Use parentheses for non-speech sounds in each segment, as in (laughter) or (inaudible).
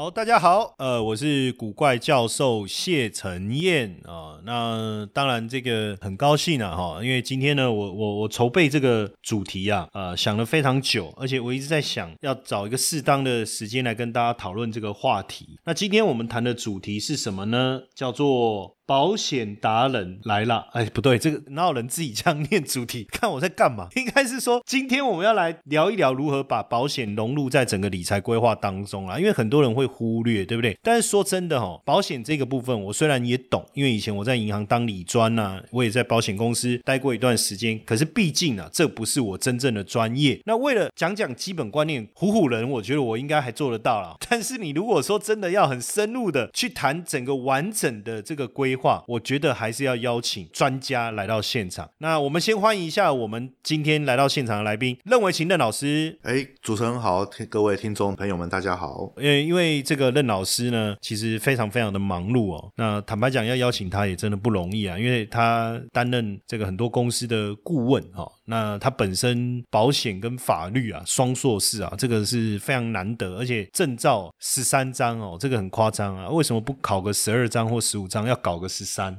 好，大家好，呃，我是古怪教授谢承彦啊、那当然，这个很高兴啊，哈，因为今天呢，我我我筹备这个主题啊，呃，想了非常久，而且我一直在想要找一个适当的时间来跟大家讨论这个话题。那今天我们谈的主题是什么呢？叫做保险达人来了，哎，不对，这个哪有人自己这样念主题？(laughs) 看我在干嘛？(laughs) 应该是说，今天我们要来聊一聊如何把保险融入在整个理财规划当中啊，因为很多人会忽略，对不对？但是说真的哦，保险这个部分，我虽然也懂，因为以前我在银行当理专呐、我也在保险公司待过一段时间，可是毕竟啊，这不是我真正的专业。那为了讲讲基本观念，唬唬人，我觉得我应该还做得到啦。(laughs) 但是你如果说真的要很深入的去谈整个完整的这个规划，我觉得还是要邀请专家来到现场。那我们先欢迎一下我们今天来到现场的来宾，任维勤任老师。哎，主持人好，各位听众朋友们，大家好。呃，因为这个任老师呢，其实非常非常的忙碌哦。那坦白讲，要邀请他也真的不容易啊，因为他担任这个很多公司的顾问哦。那他本身保险跟法律啊双硕士啊，这个是非常难得，而且证照十三张哦，这个很夸张啊。为什么不考个十二张或十五张，要搞个十三？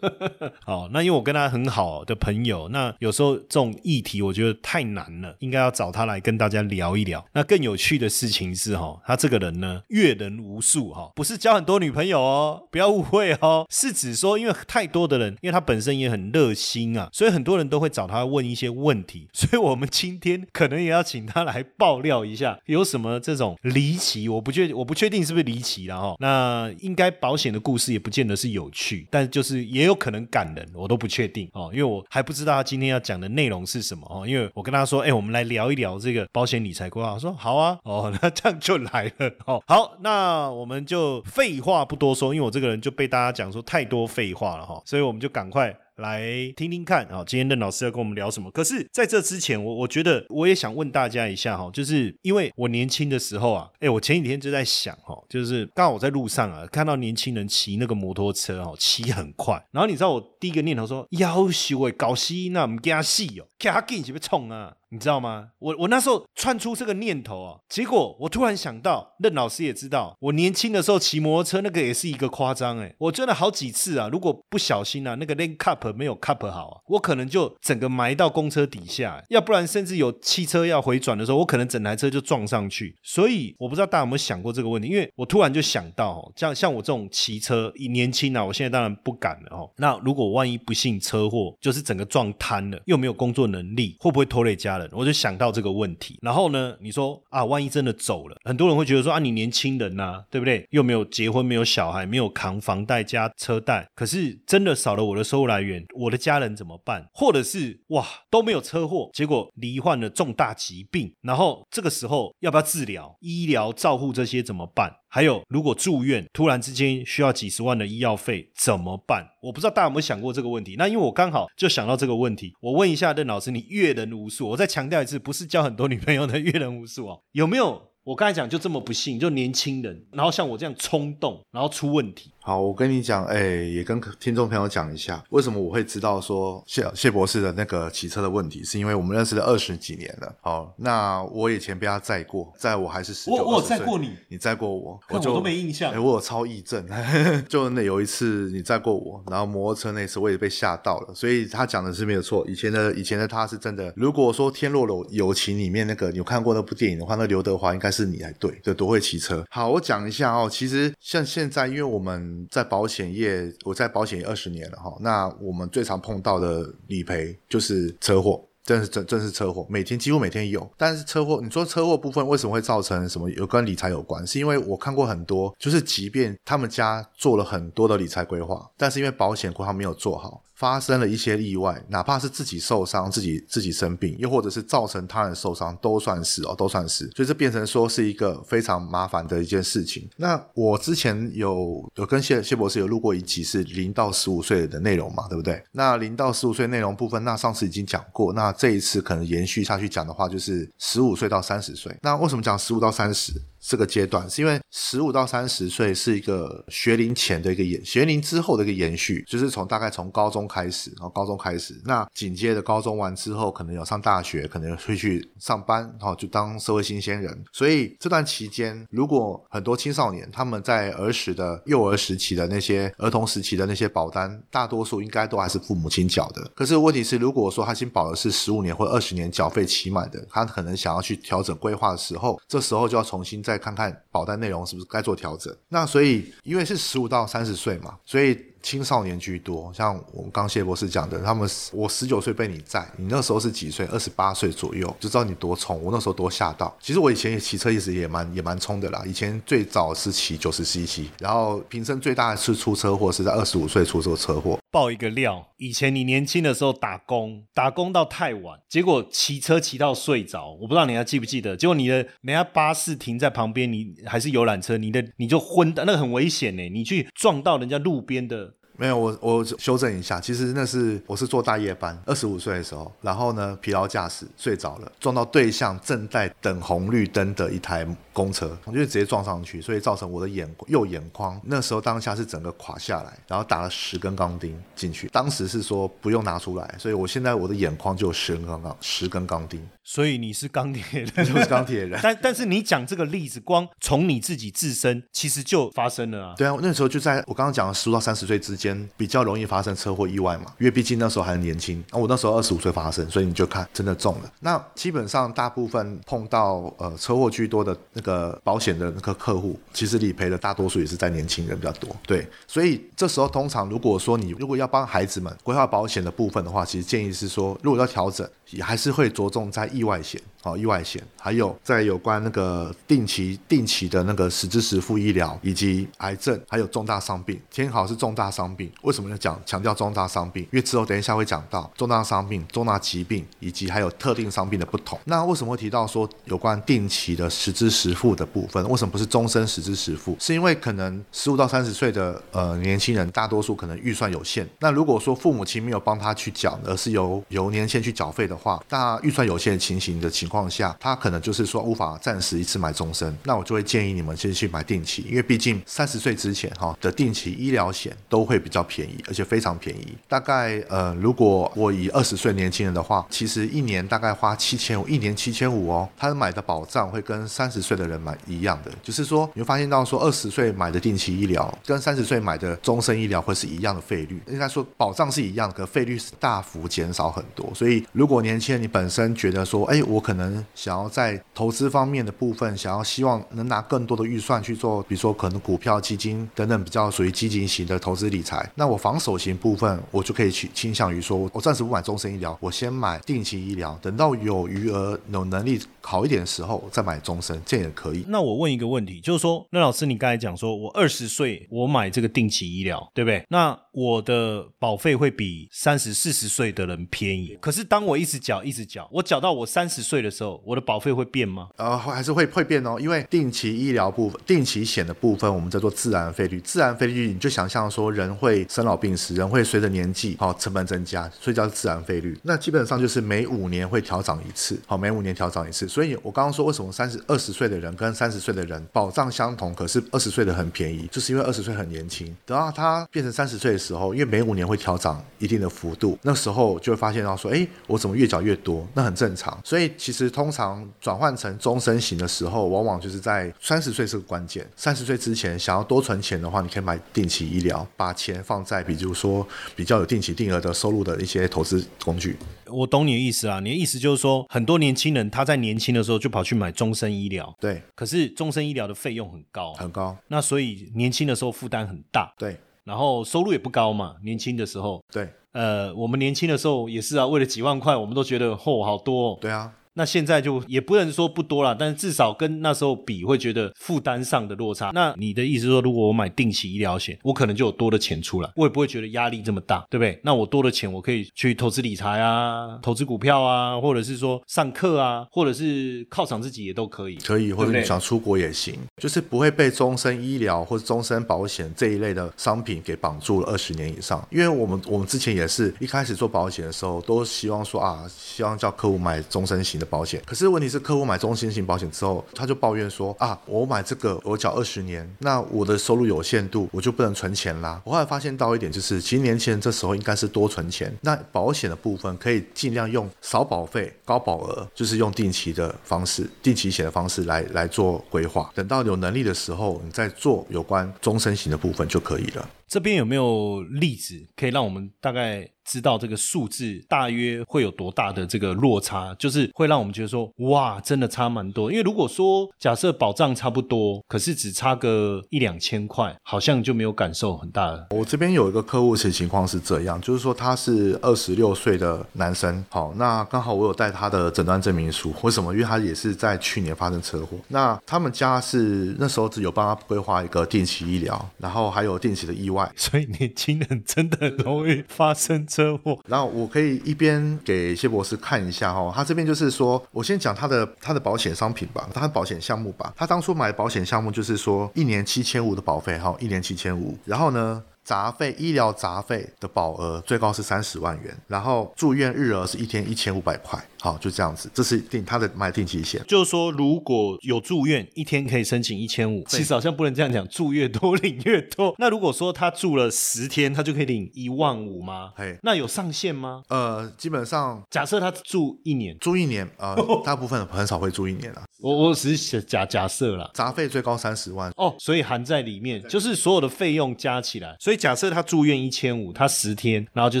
(laughs) 好，那因为我跟他很好的朋友，那有时候这种议题我觉得太难了，应该要找他来跟大家聊一聊。那更有趣的事情是哈，他这个人呢阅人无数哈，不是交很多女朋友哦，不要误会哦，是指说因为太多的人，因为他本身也很热心啊，所以很多人都会找他问一些问题，(laughs) 所以我们今天可能也要请他来爆料一下 (laughs) 有什么这种离奇，我不确我不确定是不是离奇了哈。那应该保险的故事也不见得是有趣，但就是也有可能感人，我都不确定哦，因为我还不知道他今天要讲的内容是什么哦。因为我跟他说，哎，我们来聊一聊这个保险理财规划，我说好啊，哦，(laughs) 那这样就来了哦。好，那我们就废话不多说，因为我这个人就被大家讲说太多废话了哈，所以我们就赶快。来听听看啊，今天任老师要跟我们聊什么？可是在这之前，我我觉得我也想问大家一下哈，就是因为我年轻的时候啊，哎，我前几天就在想哈，就是刚好我在路上啊，看到年轻人骑那个摩托车哦，骑很快，然后你知道我第一个念头说，要修诶，搞死那唔惊死哦，看他紧是不冲啊？你知道吗？我我那时候窜出这个念头啊，结果我突然想到，任老师也知道，我年轻的时候骑摩托车那个也是一个夸张哎，我真的好几次啊，如果不小心啊，那个连 cup 没有 cup 好啊，我可能就整个埋到公车底下，要不然甚至有汽车要回转的时候，我可能整台车就撞上去。所以我不知道大家有没有想过这个问题，因为我突然就想到，像像我这种骑车年轻啊，我现在当然不敢了哦。那如果万一不幸车祸，就是整个撞瘫了，又没有工作能力，会不会拖累家？我就想到这个问题，然后呢，你说啊，万一真的走了，很多人会觉得说啊，你年轻人呐，对不对？又没有结婚，没有小孩，没有扛房贷加车贷，可是真的少了我的收入来源，我的家人怎么办？或者是哇，都没有车祸，结果罹患了重大疾病，然后这个时候要不要治疗、医疗照护这些怎么办？还有，如果住院，突然之间需要几十万的医药费怎么办？我不知道大家有没有想过这个问题。那因为我刚好就想到这个问题，我问一下任老师，你阅人无数，我再强调一次，不是交很多女朋友的阅人无数哦，有没有？我刚才讲就这么不幸，就年轻人，然后像我这样冲动，然后出问题。好，我跟你讲，哎，也跟听众朋友讲一下，为什么我会知道说谢谢博士的那个骑车的问题，是因为我们认识了二十几年了。好，那我以前被他载过，在我还是十九，我我载过你，你载过我，我就都没印象。哎，我有超忆症，(laughs) 就那有一次你载过我，然后摩托车那次我也被吓到了，所以他讲的是没有错。以前的以前的他是真的。如果说《天若有友情》里面那个你有看过那部电影的话，那刘德华应该是你才对，就多会骑车。好，我讲一下哦，其实像现在，因为我们在保险业，我在保险业二十年了哈。那我们最常碰到的理赔就是车祸。真是真真是车祸，每天几乎每天有。但是车祸，你说车祸部分为什么会造成什么？有跟理财有关？是因为我看过很多，就是即便他们家做了很多的理财规划，但是因为保险规划没有做好。发生了一些意外，哪怕是自己受伤、自己自己生病，又或者是造成他人受伤，都算是哦，都算是。所以这变成说是一个非常麻烦的一件事情。那我之前有有跟谢谢博士有录过一集是零到十五岁的内容嘛，对不对？那零到十五岁内容部分，那上次已经讲过，那这一次可能延续下去讲的话，就是十五岁到三十岁。那为什么讲十五到三十？这个阶段是因为十五到三十岁是一个学龄前的一个延，学龄之后的一个延续，就是从大概从高中开始，然后高中开始，那紧接着高中完之后，可能有上大学，可能会去上班，然后就当社会新鲜人。所以这段期间，如果很多青少年他们在儿时的幼儿时期的那些儿童时期的那些保单，大多数应该都还是父母亲缴的。可是问题是，如果说他新保的是十五年或二十年缴费期满的，他可能想要去调整规划的时候，这时候就要重新再。看看保单内容是不是该做调整？那所以因为是十五到三十岁嘛，所以。青少年居多，像我们刚谢博士讲的，他们我十九岁被你载，你那时候是几岁？二十八岁左右，就知道你多冲。我那时候多吓到。其实我以前也骑车，一直也蛮也蛮冲的啦。以前最早是骑九十 CC，然后平生最大的次出车祸是在二十五岁出这个车祸。爆一个料，以前你年轻的时候打工，打工到太晚，结果骑车骑到睡着。我不知道你还记不记得？结果你的人家巴士停在旁边，你还是游览车，你的你就昏，那个很危险呢。你去撞到人家路边的。没有，我我修正一下，其实那是我是做大夜班，二十五岁的时候，然后呢疲劳驾驶睡着了，撞到对向正在等红绿灯的一台公车，我就直接撞上去，所以造成我的眼右眼眶那时候当下是整个垮下来，然后打了十根钢钉进去，当时是说不用拿出来，所以我现在我的眼眶就有十根钢十根钢钉。所以你是钢铁人，就是钢铁人。(laughs) 但但是你讲这个例子，光从你自己自身，其实就发生了啊。对啊，那时候就在我刚刚讲的十五到三十岁之间，比较容易发生车祸意外嘛。因为毕竟那时候还很年轻，那我那时候二十五岁发生，所以你就看真的中了。那基本上大部分碰到呃车祸居多的那个保险的那个客户，其实理赔的大多数也是在年轻人比较多。对，所以这时候通常如果说你如果要帮孩子们规划保险的部分的话，其实建议是说，如果要调整。也还是会着重在意外险，哦，意外险，还有在有关那个定期定期的那个实支实付医疗，以及癌症，还有重大伤病。天好是重大伤病，为什么要讲强调重大伤病？因为之后等一下会讲到重大伤病、重大疾病以及还有特定伤病的不同。那为什么会提到说有关定期的实支实付的部分？为什么不是终身实支实付？是因为可能十五到三十岁的呃年轻人，大多数可能预算有限。那如果说父母亲没有帮他去缴，而是由由年轻人去缴费的。话，那预算有限的情形的情况下，他可能就是说无法暂时一次买终身，那我就会建议你们先去买定期，因为毕竟三十岁之前哈的定期医疗险都会比较便宜，而且非常便宜。大概呃，如果我以二十岁年轻人的话，其实一年大概花七千五，一年七千五哦，他买的保障会跟三十岁的人买一样的，就是说你会发现到说二十岁买的定期医疗跟三十岁买的终身医疗会是一样的费率，应该说保障是一样，可费率是大幅减少很多。所以如果年轻人，你本身觉得说，哎，我可能想要在投资方面的部分，想要希望能拿更多的预算去做，比如说可能股票、基金等等比较属于基金型的投资理财。那我防守型部分，我就可以去倾向于说，我暂时不买终身医疗，我先买定期医疗，等到有余额、有能力好一点的时候再买终身，这也可以。那我问一个问题，就是说，那老师你刚才讲说我二十岁我买这个定期医疗，对不对？那我的保费会比三十四十岁的人便宜，可是当我一直缴一直。缴我缴到我三十岁的时候，我的保费会变吗？呃，还是会会变哦，因为定期医疗部分、定期险的部分，我们叫做自然费率。自然费率，你就想象说，人会生老病死，人会随着年纪，好成本增加，所以叫自然费率。那基本上就是每五年会调涨一次，好，每五年调涨一次。所以我刚刚说，为什么三十二十岁的人跟三十岁的人保障相同，可是二十岁的很便宜，就是因为二十岁很年轻。等到他变成三十岁的时时候，因为每五年会调涨一定的幅度，那时候就会发现到说，哎，我怎么越缴越多？那很正常，所以其实通常转换成终身型的时候，往往就是在三十岁是个关键。三十岁之前想要多存钱的话，你可以买定期医疗，把钱放在比如说比较有定期定额的收入的一些投资工具。我懂你的意思啊，你的意思就是说，很多年轻人他在年轻的时候就跑去买终身医疗，对，可是终身医疗的费用很高，很高，那所以年轻的时候负担很大，对。然后收入也不高嘛，年轻的时候，对。呃，我们年轻的时候也是啊，为了几万块，我们都觉得嚯、好多、哦。对啊，那现在就也不能说不多了，但是至少跟那时候比，会觉得负担上的落差。那你的意思说，如果我买定期医疗险，我可能就有多的钱出来，我也不会觉得压力这么大，对不对？那我多的钱，我可以去投资理财啊，投资股票啊，或者是说上课啊，或者是犒赏自己也都可以。可以，或者你想出国也行，就是不会被终身医疗或者终身保险这一类的商品给绑住了二十年以上。因为我们我们之前也是一开始做保险的时候，都希望说啊，希望叫客户买终身型的保险。可是问题是，客户买终身型保险之后，他就抱怨说啊，我买这个我缴二十年，那我的收入有限度，我就不能存钱啦。我后来发现到一点就是，其实年轻人这时候应该是多存钱。那保险的部分可以尽量用少保费、高保额，就是用定期的方式、定期险的方式来来做规划。等到有能力的时候，你再做有关终身型的部分就可以了。这边有没有例子可以让我们大概知道这个数字大约会有多大的这个落差？就是会让我们觉得说，哇，真的差蛮多。因为如果说假设保障差不多，可是只差个一两千块，好像就没有感受很大的。我这边有一个客户是情况是这样，就是说他是二十六岁的男生，好，那刚好我有带他的诊断证明书，为什么？因为他也是在去年发生车祸，那他们家是那时候只有帮他规划一个定期医疗，然后还有定期的意外。(laughs) 所以年轻人真的容易发生车祸。(laughs) 然后我可以一边给谢博士看一下哦，他这边就是说，我先讲他的他的保险商品吧，他的保险项目吧。他当初买保险项目就是说一年七千五的保费哈，一年七千五，然后呢。杂费医疗杂费的保额最高是三十万元，然后住院日额是一天一千五百块，好就这样子，这是定他的买定期险。就是说，如果有住院，一天可以申请一千五。其实好像不能这样讲，住越多领越多。(laughs) 那如果说他住了十天，他就可以领一万五吗？嘿，那有上限吗？呃，基本上假设他住一年，住一年，呃，(laughs) 大部分很少会住一年啊，我我只是假假设啦。杂费最高三十万，哦，所以含在里面，就是所有的费用加起来。所以假设他住院一千五，他十天，然后就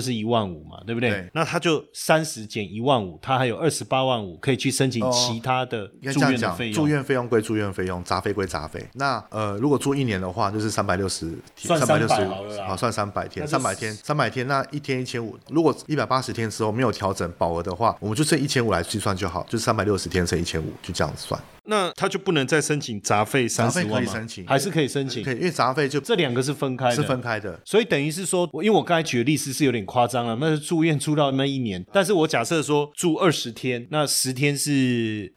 是一万五嘛，对不对？对那他就三十减一万五，他还有二十八万五可以去申请哦其他的住院的费，用。住院费用归住院费用，杂费归杂费。那呃，如果住一年的话，就是三百六十天，三百六300好了啦十好算三百天，三百天，三百天，那一天一千五。如果一百八十天之后没有调整保额的话，我们就剩一千五来计算就好，就是三百六十天乘一千五，就这样子算。那他就不能再申请杂费三十万吗？以申请还是可以申请可？以，因为杂费就这两个是分开的，是分开的。所以等于是说，我因为我刚才举的例子是有点夸张了，那是住院住到那一年，但是我假设说住二十天，那十天是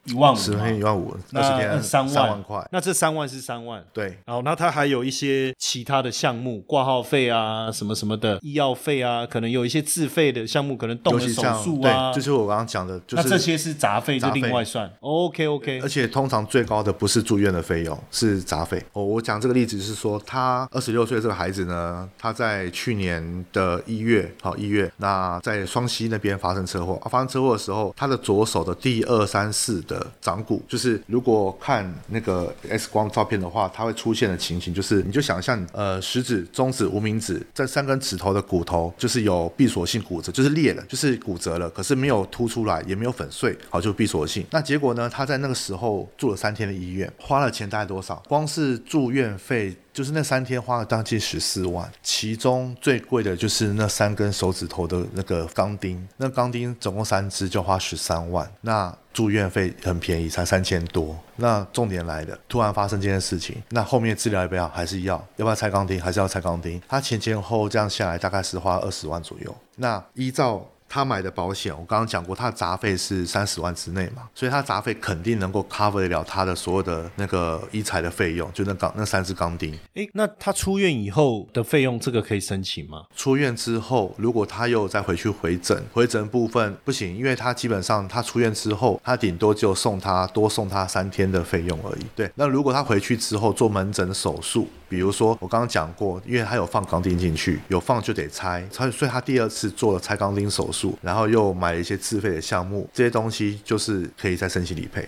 一万五嘛，十天一万五，二十那天三三万块。那这三万是三万。对，然后，那他还有一些其他的项目，挂号费啊，什么什么的，医药费啊，可能有一些自费的项目，可能动了手术啊就是我刚刚讲的，就是那这些是杂费，就另外算。OK OK，而且通通常最高的不是住院的费用，是杂费。哦，我讲这个例子是说，他二十六岁这个孩子呢，他在去年的一月，好一月，那在双溪那边发生车祸、啊。发生车祸的时候，他的左手的第二、三、四的掌骨，就是如果看那个 X 光照片的话，它会出现的情形就是，你就想象呃食指、中指、无名指这三根指头的骨头，就是有闭锁性骨折，就是裂了，就是骨折了，可是没有凸出来，也没有粉碎，好就闭锁性。那结果呢，他在那个时候住了三天的医院，花了钱大概多少？光是住院费。就是那三天花了将近十四万，其中最贵的就是那三根手指头的那个钢钉，那钢钉总共三支就花十三万，那住院费很便宜，才三千多。那重点来了，突然发生这件事情，那后面治疗要不要？还是要？要不要拆钢钉？还是要拆钢钉？他前前后后这样下来，大概是花二十万左右。那依照他买的保险，我刚刚讲过，他的杂费是三十万之内嘛，所以他杂费肯定能够 cover 得了他的所有的那个医材的费用，就那钢那三支钢钉。诶，那他出院以后的费用，这个可以申请吗？出院之后，如果他又再回去回诊，回诊部分不行，因为他基本上他出院之后，他顶多就送他多送他三天的费用而已。对，那如果他回去之后做门诊手术，比如说我刚刚讲过，因为他有放钢钉进去，有放就得拆，拆，所以他第二次做了拆钢钉手术，然后又买了一些自费的项目，这些东西就是可以再申请理赔。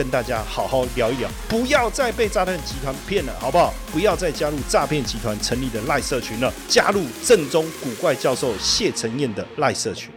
跟大家好好聊一聊，不要再被诈骗集团骗了，好不好？不要再加入诈骗集团成立的赖社群了，加入正宗古怪教授谢承彦的赖社群。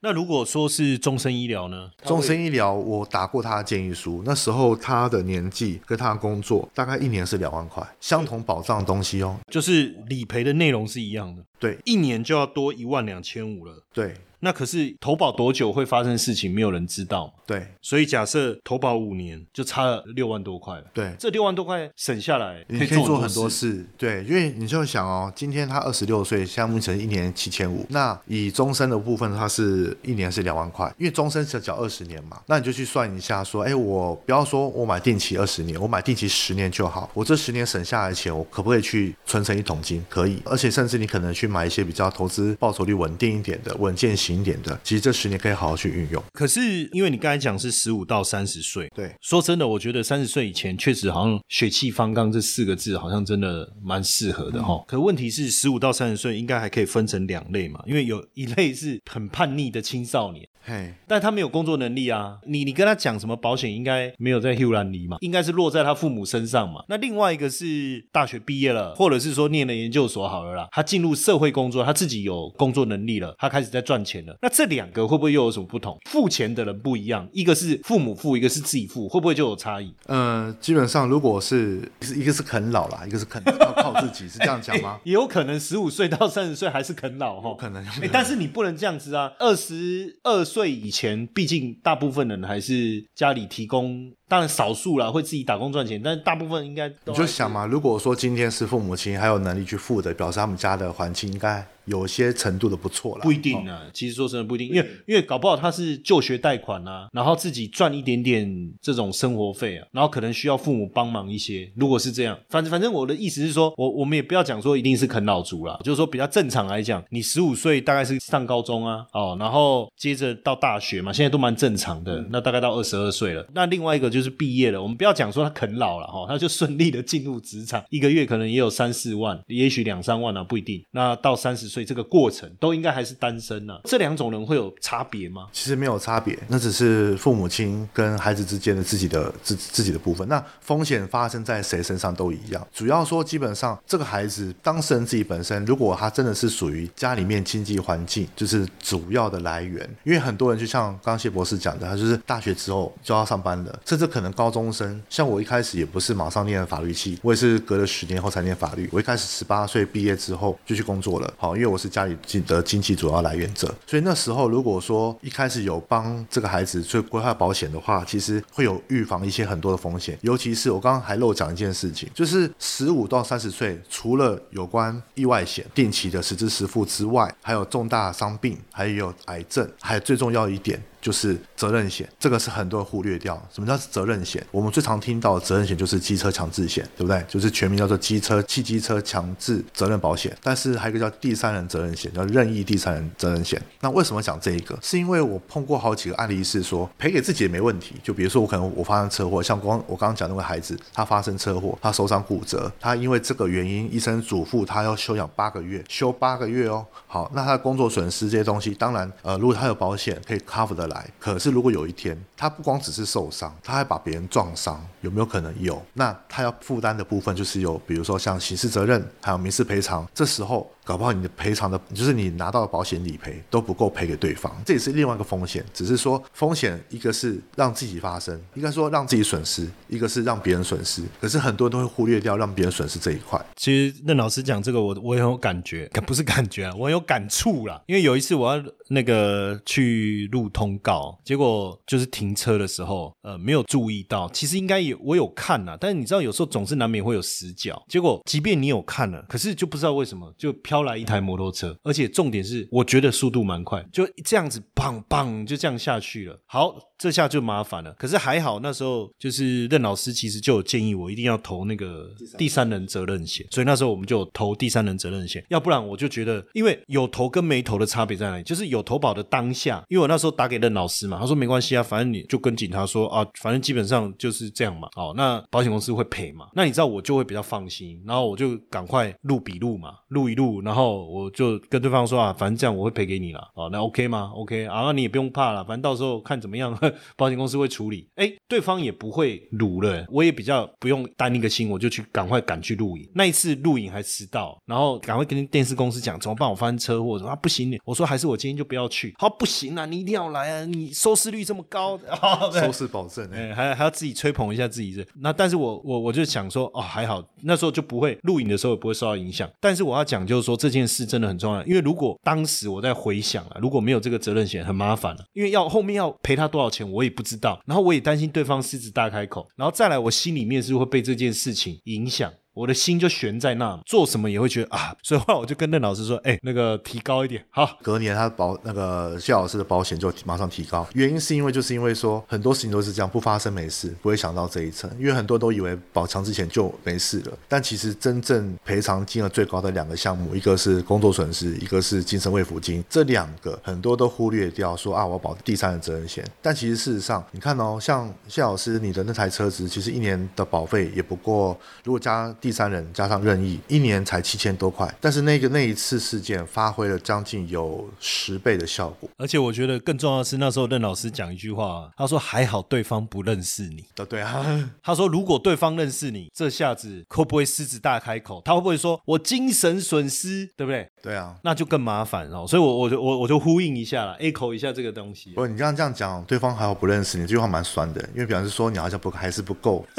那如果说是终身医疗呢？终身医疗，我打过他的建议书，那时候他的年纪跟他的工作，大概一年是两万块，相同保障的东西哦，就是理赔的内容是一样的，对，一年就要多一万两千五了，对。那可是投保多久会发生事情，没有人知道。对，所以假设投保五年，就差了六万多块了。对，这六万多块省下来，你可以做很多事。对，因为你就想哦，今天他二十六岁，项目成一年七千五，那以终身的部分，他是一年是两万块，因为终身只缴二十年嘛，那你就去算一下，说，哎，我不要说我买定期二十年，我买定期十年就好，我这十年省下来的钱，我可不可以去存成一桶金？可以，而且甚至你可能去买一些比较投资报酬率稳定一点的、稳健型一点的，其实这。十年可以好好去运用，可是因为你刚才讲是十五到三十岁，对，说真的，我觉得三十岁以前确实好像血气方刚这四个字好像真的蛮适合的哈。可问题是十五到三十岁应该还可以分成两类嘛，因为有一类是很叛逆的青少年。嘿，但他没有工作能力啊！你你跟他讲什么保险，应该没有在 h u 兰尼嘛，应该是落在他父母身上嘛。那另外一个是大学毕业了，或者是说念了研究所好了啦，他进入社会工作，他自己有工作能力了，他开始在赚钱了。那这两个会不会又有什么不同？付钱的人不一样，一个是父母付，一个是自己付，会不会就有差异？呃，基本上如果是一个是啃老啦，一个是啃要靠自己，是这样讲吗？也 (laughs) 有可能十五岁到三十岁还是啃老哈，可能。但是你不能这样子啊，二十二。岁以前，毕竟大部分人还是家里提供。当然少数啦会自己打工赚钱，但是大部分应该你就想嘛，如果说今天是父母亲还有能力去付的，表示他们家的环境应该有些程度的不错了。不一定啊，其实说真的不一定，因为因为搞不好他是就学贷款啊，然后自己赚一点点这种生活费啊，然后可能需要父母帮忙一些。如果是这样，反正反正我的意思是说，我我们也不要讲说一定是啃老族了，就是说比较正常来讲，你十五岁大概是上高中啊，哦，然后接着到大学嘛，现在都蛮正常的，那大概到二十二岁了。那另外一个就是就是毕业了，我们不要讲说他啃老了哈，他就顺利的进入职场，一个月可能也有三四万，也许两三万啊，不一定。那到三十岁这个过程，都应该还是单身呢。这两种人会有差别吗？其实没有差别，那只是父母亲跟孩子之间的自己的自自己的部分。那风险发生在谁身上都一样。主要说，基本上这个孩子当事人自己本身，如果他真的是属于家里面经济环境就是主要的来源，因为很多人就像刚谢博士讲的，他就是大学之后就要上班了，甚至这可能高。中生，像我一开始也不是马上念法律系，我也是隔了十年后才念法律。我一开始十八岁毕业之后就去工作了，好，因为我是家里经的经济主要来源者，所以那时候如果说一开始有帮这个孩子去规划保险的话，其实会有预防一些很多的风险。尤其是我刚刚还漏讲一件事情，就是十五到三十岁，除了有关意外险、定期的实支实付之外，还有重大伤病，还有癌症，还有最重要一点。就是责任险，这个是很多人忽略掉。什么叫责任险？我们最常听到的责任险就是机车强制险，对不对？就是全名叫做机车汽机车强制责任保险。但是还有一个叫第三人责任险，叫任意第三人责任险。那为什么讲这一个？是因为我碰过好几个案例，是说赔给自己也没问题。就比如说我可能我发生车祸，像光我刚刚讲那个孩子，他发生车祸，他受伤骨折，他因为这个原因，医生嘱咐他要休养八个月，休八个月哦。好，那他的工作损失这些东西，当然呃，如果他有保险可以 cover 的。来，可是如果有一天他不光只是受伤，他还把别人撞伤，有没有可能有？那他要负担的部分就是有，比如说像刑事责任，还有民事赔偿。这时候搞不好你的赔偿的，就是你拿到的保险理赔都不够赔给对方，这也是另外一个风险。只是说风险一个是让自己发生，应该说让自己损失，一个是让别人损失。可是很多人都会忽略掉让别人损失这一块。其实任老师讲这个，我我也很有感觉，(laughs) 不是感觉啊，我很有感触啦。因为有一次我要那个去录通告，结果就是停车的时候，呃，没有注意到，其实应该有我有看呐，但是你知道有时候总是难免会有死角。结果即便你有看了，可是就不知道为什么就飘来一台摩托车，而且重点是我觉得速度蛮快，就这样子棒棒就这样下去了。好，这下就麻烦了。可是还好那时候就是任老师其实就有建议我一定要投那个第三人责任险，所以那时候我们就投第三人责任险。要不然我就觉得，因为有投跟没投的差别在哪里？就是有投保的当下，因为我那时候打给任老师嘛，他说没关系啊，反正你就跟警察说啊，反正基本上就是这样嘛。哦，那保险公司会赔嘛？那你知道我就会比较放心，然后我就赶快录笔录嘛，录一录，然后我就跟对方说啊，反正这样我会赔给你了。哦，那 OK 吗？OK 啊，那你也不用怕了，反正到时候看怎么样，保险公司会处理。哎，对方也不会撸了，我也比较不用担一个心，我就去赶快赶去录影。那一次录影还迟到，然后赶快跟电视公司讲怎么办，我发生车祸，啊不行，我说还是我今天就不要去。好，不行啊，你一定要来啊，你收视率这么高，(laughs) 收视保证，哎，还还要自己吹捧一下自己这。那但是我我我就想说，哦还好，那时候就不会录影的时候也不会受到影响。但是我要讲就是说这件事真的很重要，因为如果当时我在回想啊，如果没有这个责任险，很麻烦了，因为要后面要赔他多少钱我也不知道，然后我也担心对方狮子大开口，然后再来我心里面是会被这件事情影响。我的心就悬在那，做什么也会觉得啊，所以后来我就跟任老师说，哎，那个提高一点，好。隔年他保那个谢老师的保险就马上提高，原因是因为就是因为说很多事情都是这样，不发生没事，不会想到这一层，因为很多都以为保强之前就没事了，但其实真正赔偿金额最高的两个项目，一个是工作损失，一个是精神慰抚金，这两个很多都忽略掉，说啊我保第三人责任险，但其实事实上你看哦，像谢老师你的那台车子，其实一年的保费也不过，如果加第三人加上任意，一年才七千多块，但是那个那一次事件发挥了将近有十倍的效果。而且我觉得更重要的是，那时候任老师讲一句话，他说还好对方不认识你。对对啊，(laughs) 他说如果对方认识你，这下子会不会狮子大开口？他会不会说我精神损失，对不对？对啊，那就更麻烦哦。所以，我我就我我就呼应一下了，echo 一下这个东西。不，你这样这样讲，对方还好不认识你，这句话蛮酸的，因为表示说你好像不还是不够。(laughs)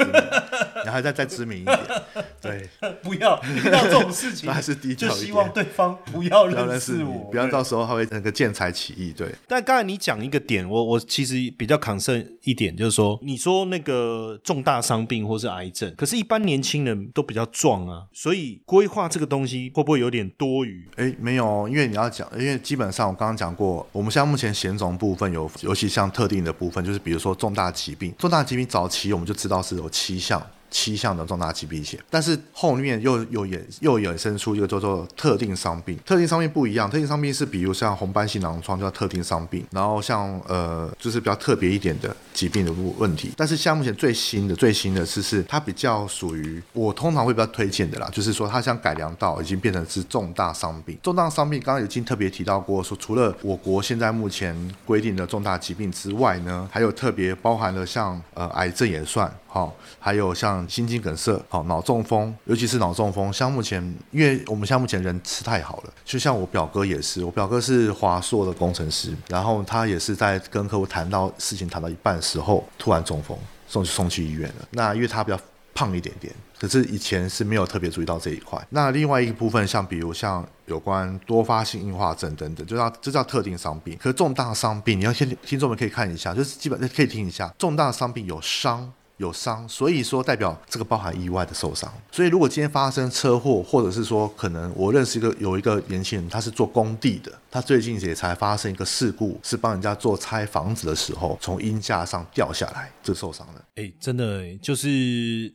你还再再知名一点，对，(laughs) 不要遇到这种事情，(laughs) 还是低调一点，就希望对方不要认识我，不要到时候他会那个见财起意。对，但刚才你讲一个点，我我其实比较抗胜一点，就是说，你说那个重大伤病或是癌症，可是，一般年轻人都比较壮啊，所以规划这个东西会不会有点多余？哎，没有，因为你要讲，因为基本上我刚刚讲过，我们现在目前险种部分有，尤其像特定的部分，就是比如说重大疾病，重大疾病早期我们就知道是有七项。七项的重大疾病险，但是后面又又衍又衍生出一个叫做特定伤病。特定伤病不一样，特定伤病是比如像红斑性狼疮叫特定伤病，然后像呃就是比较特别一点的疾病的问问题。但是像目前最新的最新的是是它比较属于我通常会比较推荐的啦，就是说它像改良到已经变成是重大伤病。重大伤病刚刚已经特别提到过，说除了我国现在目前规定的重大疾病之外呢，还有特别包含了像呃癌症也算。好，还有像心肌梗塞，好脑中风，尤其是脑中风，像目前，因为我们像目前人吃太好了，就像我表哥也是，我表哥是华硕的工程师，然后他也是在跟客户谈到事情谈到一半的时候，突然中风，送去送去医院了。那因为他比较胖一点点，可是以前是没有特别注意到这一块。那另外一个部分，像比如像有关多发性硬化症等等，就叫这叫特定伤病。可是重大伤病，你要先听众们可以看一下，就是基本可以听一下，重大伤病有伤。有伤，所以说代表这个包含意外的受伤。所以如果今天发生车祸，或者是说可能我认识一个有一个年轻人，他是做工地的，他最近也才发生一个事故，是帮人家做拆房子的时候，从阴架上掉下来，就受伤了。哎，真的，就是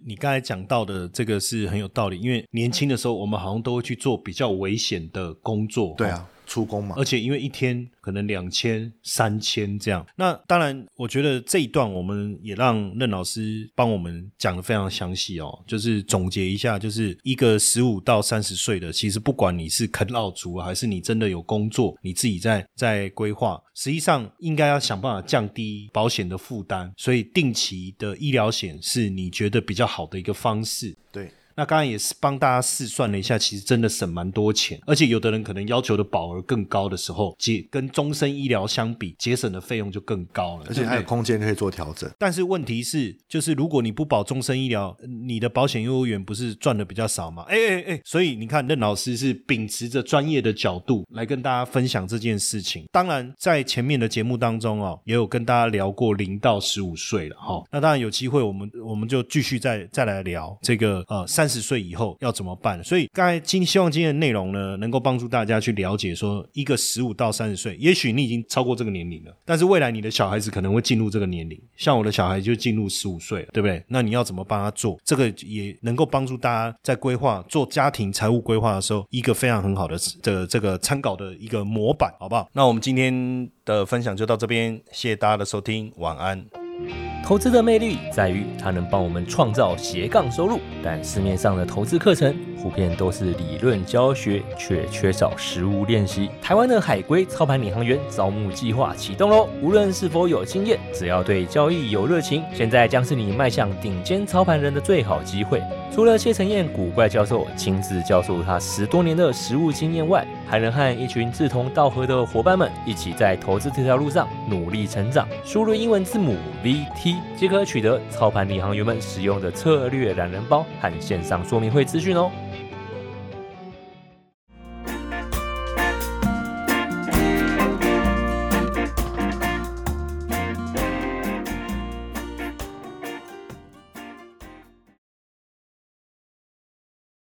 你刚才讲到的这个是很有道理，因为年轻的时候我们好像都会去做比较危险的工作。对啊。出工嘛，而且因为一天可能两千、三千这样，那当然，我觉得这一段我们也让任老师帮我们讲的非常详细哦，就是总结一下，就是一个十五到三十岁的，其实不管你是啃老族还是你真的有工作，你自己在在规划，实际上应该要想办法降低保险的负担，所以定期的医疗险是你觉得比较好的一个方式。对。那刚刚也是帮大家试算了一下，其实真的省蛮多钱，而且有的人可能要求的保额更高的时候，节跟终身医疗相比，节省的费用就更高了，而且还有空间可以做调整。但是问题是，就是如果你不保终身医疗，你的保险业务员不是赚的比较少吗？哎哎哎，所以你看，任老师是秉持着专业的角度来跟大家分享这件事情。当然，在前面的节目当中哦，也有跟大家聊过零到十五岁了哈、哦。那当然有机会，我们我们就继续再再来聊这个呃三十岁以后要怎么办。所以刚才今希望今天的内容呢，能够帮助大家去了解说，一个十五到三十岁，也许你已经超过这个年龄了，但是未来你的小孩子可能会进入这个年龄，像我的小孩就进入十五岁了，对不对？那你要怎么帮他做？这个也能够帮助大家在规划做家庭财务规划的时候，一个非常很好的的这个参考的一个模板，好不好？那我们今天的分享就到这边，谢谢大家的收听，晚安。投资的魅力在于它能帮我们创造斜杠收入，但市面上的投资课程普遍都是理论教学，却缺少实物练习。台湾的海龟操盘领航员招募计划启动喽！无论是否有经验，只要对交易有热情，现在将是你迈向顶尖操盘人的最好机会。除了谢承彦古怪教授亲自教授他十多年的实务经验外，还能和一群志同道合的伙伴们一起在投资这条路上努力成长。输入英文字母 VT 即可取得操盘领航员们使用的策略懒人包和线上说明会资讯哦。